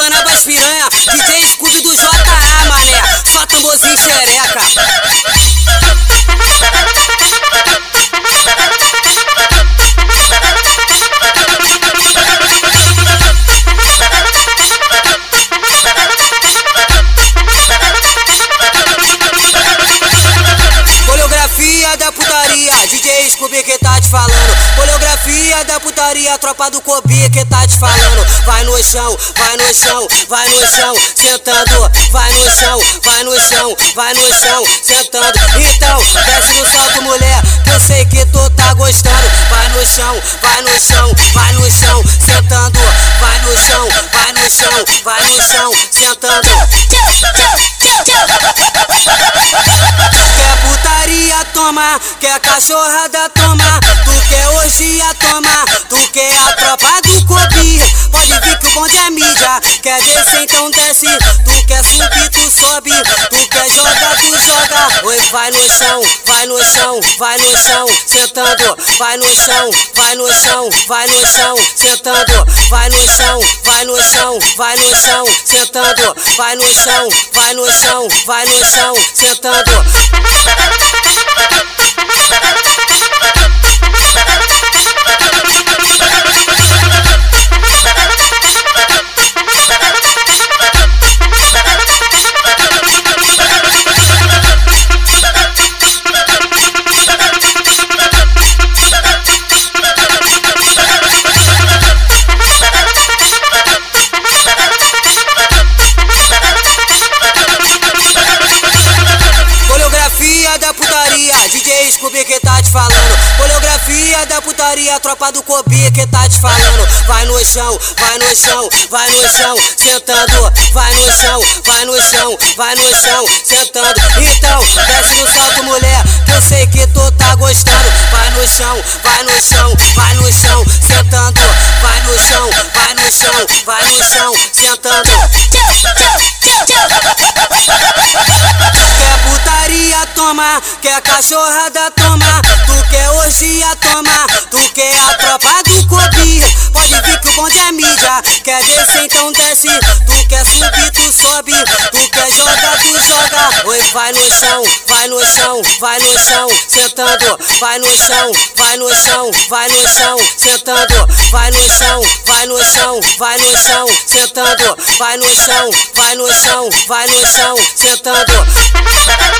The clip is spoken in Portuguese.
explanando as piranha. DJ Coreografia da putaria, tropa do Kobe que tá te falando. Vai no chão, vai no chão, vai no chão, sentando. Vai no chão, vai no chão, vai no chão, sentando. Então, desce no salto, mulher, que eu sei que tu tá gostando. Vai no chão, vai no chão, vai no chão, sentando. Vai no chão, vai no chão, vai no chão, sentando. Quer putaria, toma. Quer cachorrada, toma. Tu quer tropa do Kobe. Pode vir que o bonde é mídia. Quer descer, então desce. Tu quer subir, tu sobe. Tu quer jogar, tu joga. Oi, vai no chão, vai no chão, vai no chão, sentando. Vai no chão, vai no chão, vai no chão, sentando. Vai no chão, vai no chão, vai no chão, sentando. Vai no chão, vai no chão, vai no chão, sentando. Putaria, tropa do Kobe que tá te falando. Vai no chão, vai no chão, vai no chão, sentando. Vai no chão, vai no chão, vai no chão, sentando. Então, desce no salto, mulher, que eu sei que tu tá gostando. Vai no chão, vai no chão, vai no chão, sentando. Vai no chão, vai no chão, vai no chão, sentando. Quer putaria, toma. Quer cachorrada, toma. Tu quer orgia, toma. Tu quer a tropa do Kobe. Pode vir que o bonde é mídia. Quer descer, então desce. Tu quer subir, tu sobe. Tu quer jogar, tu joga. Oi, vai no chão, vai no chão, vai no chão, sentando. Vai no chão, vai no chão, vai no chão, sentando. Vai no chão, vai no chão, vai no chão, sentando. Vai no chão, vai no chão, vai no chão, sentando.